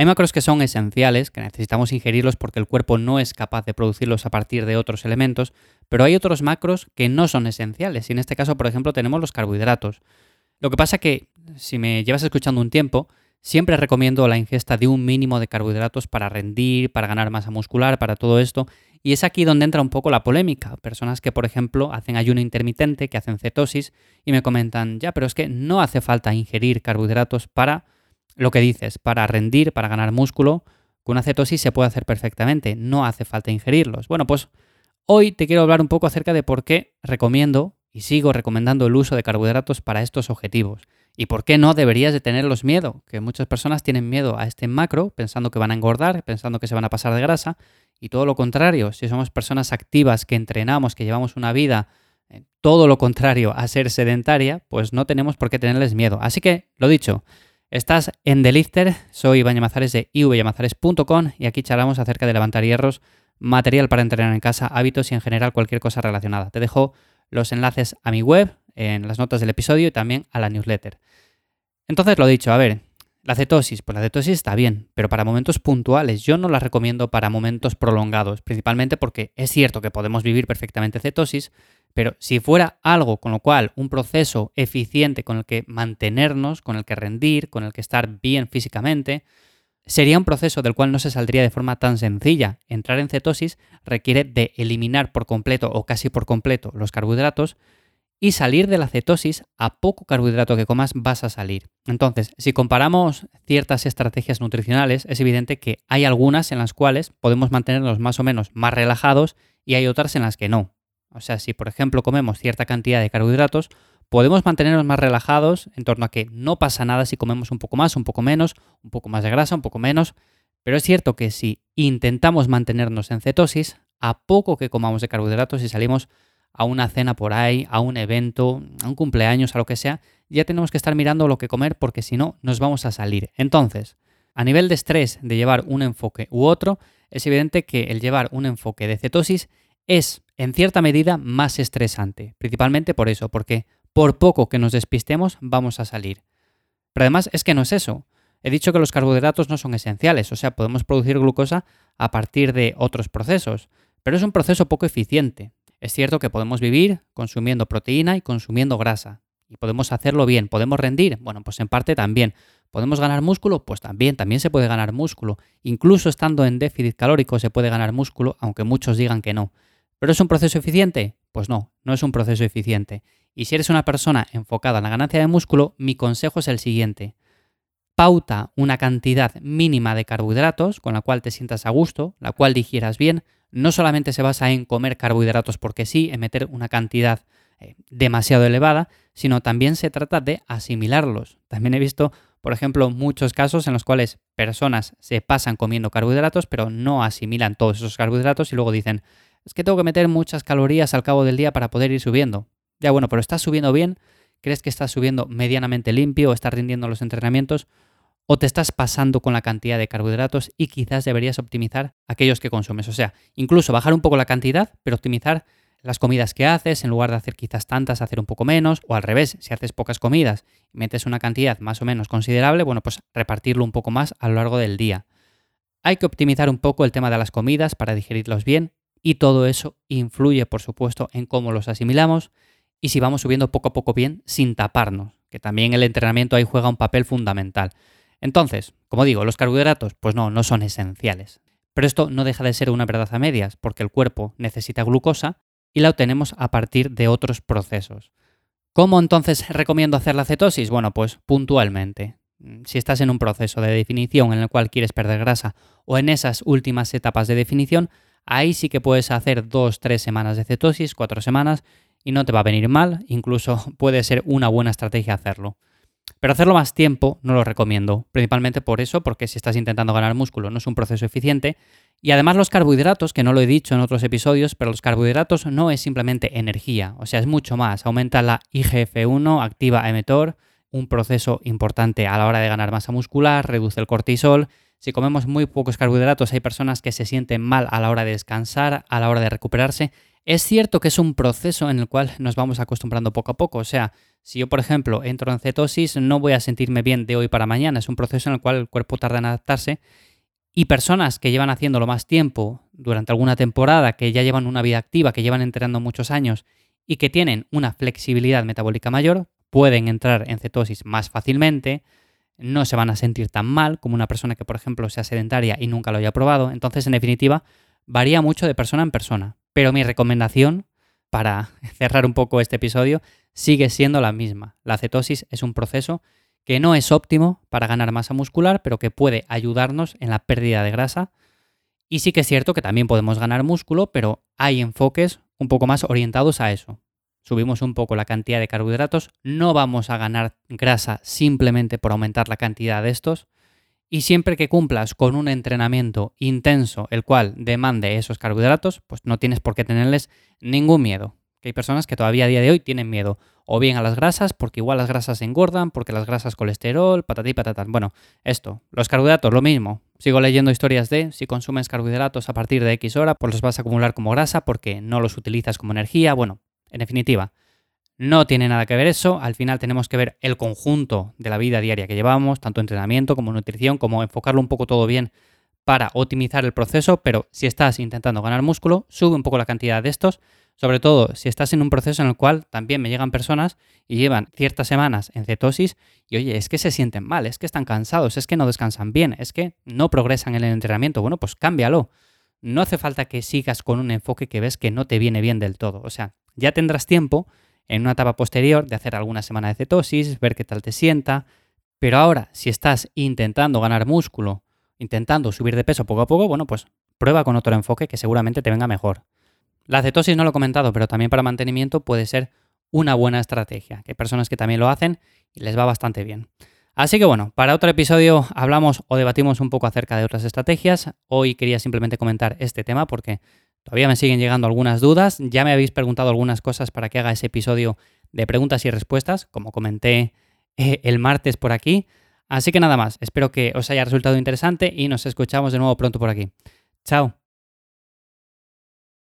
Hay macros que son esenciales, que necesitamos ingerirlos porque el cuerpo no es capaz de producirlos a partir de otros elementos, pero hay otros macros que no son esenciales. Y en este caso, por ejemplo, tenemos los carbohidratos. Lo que pasa que, si me llevas escuchando un tiempo, siempre recomiendo la ingesta de un mínimo de carbohidratos para rendir, para ganar masa muscular, para todo esto. Y es aquí donde entra un poco la polémica. Personas que, por ejemplo, hacen ayuno intermitente, que hacen cetosis, y me comentan, ya, pero es que no hace falta ingerir carbohidratos para lo que dices, para rendir, para ganar músculo, con una cetosis se puede hacer perfectamente, no hace falta ingerirlos. Bueno, pues hoy te quiero hablar un poco acerca de por qué recomiendo y sigo recomendando el uso de carbohidratos para estos objetivos. Y por qué no deberías de tenerlos miedo, que muchas personas tienen miedo a este macro pensando que van a engordar, pensando que se van a pasar de grasa, y todo lo contrario, si somos personas activas que entrenamos, que llevamos una vida eh, todo lo contrario a ser sedentaria, pues no tenemos por qué tenerles miedo. Así que, lo dicho, Estás en The Lifter, soy Iván Yamazares de ivyamazares.com y aquí charlamos acerca de levantar hierros, material para entrenar en casa, hábitos y en general cualquier cosa relacionada. Te dejo los enlaces a mi web en las notas del episodio y también a la newsletter. Entonces lo dicho, a ver, la cetosis, pues la cetosis está bien, pero para momentos puntuales. Yo no la recomiendo para momentos prolongados, principalmente porque es cierto que podemos vivir perfectamente cetosis, pero si fuera algo con lo cual un proceso eficiente con el que mantenernos, con el que rendir, con el que estar bien físicamente, sería un proceso del cual no se saldría de forma tan sencilla. Entrar en cetosis requiere de eliminar por completo o casi por completo los carbohidratos y salir de la cetosis a poco carbohidrato que comas vas a salir. Entonces, si comparamos ciertas estrategias nutricionales, es evidente que hay algunas en las cuales podemos mantenernos más o menos más relajados y hay otras en las que no. O sea, si por ejemplo comemos cierta cantidad de carbohidratos, podemos mantenernos más relajados en torno a que no pasa nada si comemos un poco más, un poco menos, un poco más de grasa, un poco menos. Pero es cierto que si intentamos mantenernos en cetosis, a poco que comamos de carbohidratos y salimos a una cena por ahí, a un evento, a un cumpleaños, a lo que sea, ya tenemos que estar mirando lo que comer porque si no nos vamos a salir. Entonces, a nivel de estrés de llevar un enfoque u otro, es evidente que el llevar un enfoque de cetosis es en cierta medida más estresante, principalmente por eso, porque por poco que nos despistemos vamos a salir. Pero además es que no es eso. He dicho que los carbohidratos no son esenciales, o sea, podemos producir glucosa a partir de otros procesos, pero es un proceso poco eficiente. Es cierto que podemos vivir consumiendo proteína y consumiendo grasa, y podemos hacerlo bien. ¿Podemos rendir? Bueno, pues en parte también. ¿Podemos ganar músculo? Pues también, también se puede ganar músculo. Incluso estando en déficit calórico se puede ganar músculo, aunque muchos digan que no. ¿Pero es un proceso eficiente? Pues no, no es un proceso eficiente. Y si eres una persona enfocada en la ganancia de músculo, mi consejo es el siguiente. Pauta una cantidad mínima de carbohidratos con la cual te sientas a gusto, la cual digieras bien. No solamente se basa en comer carbohidratos porque sí, en meter una cantidad eh, demasiado elevada, sino también se trata de asimilarlos. También he visto, por ejemplo, muchos casos en los cuales personas se pasan comiendo carbohidratos, pero no asimilan todos esos carbohidratos y luego dicen, es que tengo que meter muchas calorías al cabo del día para poder ir subiendo. Ya bueno, pero ¿estás subiendo bien? ¿Crees que estás subiendo medianamente limpio o estás rindiendo los entrenamientos? ¿O te estás pasando con la cantidad de carbohidratos y quizás deberías optimizar aquellos que consumes? O sea, incluso bajar un poco la cantidad, pero optimizar las comidas que haces, en lugar de hacer quizás tantas, hacer un poco menos, o al revés, si haces pocas comidas y metes una cantidad más o menos considerable, bueno, pues repartirlo un poco más a lo largo del día. Hay que optimizar un poco el tema de las comidas para digerirlos bien, y todo eso influye, por supuesto, en cómo los asimilamos y si vamos subiendo poco a poco bien sin taparnos, que también el entrenamiento ahí juega un papel fundamental. Entonces, como digo, los carbohidratos, pues no, no son esenciales. Pero esto no deja de ser una verdad a medias, porque el cuerpo necesita glucosa y la obtenemos a partir de otros procesos. ¿Cómo entonces recomiendo hacer la cetosis? Bueno, pues puntualmente. Si estás en un proceso de definición en el cual quieres perder grasa o en esas últimas etapas de definición, Ahí sí que puedes hacer dos, tres semanas de cetosis, cuatro semanas, y no te va a venir mal, incluso puede ser una buena estrategia hacerlo. Pero hacerlo más tiempo no lo recomiendo, principalmente por eso, porque si estás intentando ganar músculo no es un proceso eficiente. Y además los carbohidratos, que no lo he dicho en otros episodios, pero los carbohidratos no es simplemente energía, o sea, es mucho más. Aumenta la IGF-1, activa mTOR, un proceso importante a la hora de ganar masa muscular, reduce el cortisol si comemos muy pocos carbohidratos, hay personas que se sienten mal a la hora de descansar, a la hora de recuperarse. Es cierto que es un proceso en el cual nos vamos acostumbrando poco a poco. O sea, Si yo, por ejemplo, entro en cetosis, no voy a sentirme bien de hoy para mañana. Es un proceso en el cual el cuerpo tarda en adaptarse. Y personas que llevan haciéndolo más tiempo, durante alguna temporada, que ya llevan una vida activa, que llevan entrenando muchos años y que tienen una flexibilidad metabólica mayor, pueden entrar en cetosis más fácilmente, no se van a sentir tan mal como una persona que, por ejemplo, sea sedentaria y nunca lo haya probado. Entonces, en definitiva, varía mucho de persona en persona. Pero mi recomendación, para cerrar un poco este episodio, sigue siendo la misma. La cetosis es un proceso que no es óptimo para ganar masa muscular, pero que puede ayudarnos en la pérdida de grasa. Y sí que es cierto que también podemos ganar músculo, pero hay enfoques un poco más orientados a eso subimos un poco la cantidad de carbohidratos, no vamos a ganar grasa simplemente por aumentar la cantidad de estos. Y siempre que cumplas con un entrenamiento intenso, el cual demande esos carbohidratos, pues no tienes por qué tenerles ningún miedo. Que hay personas que todavía a día de hoy tienen miedo. O bien a las grasas, porque igual las grasas engordan, porque las grasas colesterol, patatí patatán. Bueno, esto, los carbohidratos, lo mismo. Sigo leyendo historias de si consumes carbohidratos a partir de X hora, pues los vas a acumular como grasa porque no los utilizas como energía. Bueno, en definitiva, no tiene nada que ver eso, al final tenemos que ver el conjunto de la vida diaria que llevamos, tanto entrenamiento como nutrición, como enfocarlo un poco todo bien para optimizar el proceso, pero si estás intentando ganar músculo, sube un poco la cantidad de estos, sobre todo si estás en un proceso en el cual también me llegan personas y llevan ciertas semanas en cetosis y oye, es que se sienten mal, es que están cansados, es que no descansan bien, es que no progresan en el entrenamiento, bueno, pues cámbialo. No hace falta que sigas con un enfoque que ves que no te viene bien del todo, o sea, ya tendrás tiempo en una etapa posterior de hacer alguna semana de cetosis, ver qué tal te sienta. Pero ahora, si estás intentando ganar músculo, intentando subir de peso poco a poco, bueno, pues prueba con otro enfoque que seguramente te venga mejor. La cetosis no lo he comentado, pero también para mantenimiento puede ser una buena estrategia, que hay personas que también lo hacen y les va bastante bien. Así que bueno, para otro episodio hablamos o debatimos un poco acerca de otras estrategias. Hoy quería simplemente comentar este tema porque Todavía me siguen llegando algunas dudas. Ya me habéis preguntado algunas cosas para que haga ese episodio de preguntas y respuestas, como comenté eh, el martes por aquí. Así que nada más, espero que os haya resultado interesante y nos escuchamos de nuevo pronto por aquí. Chao.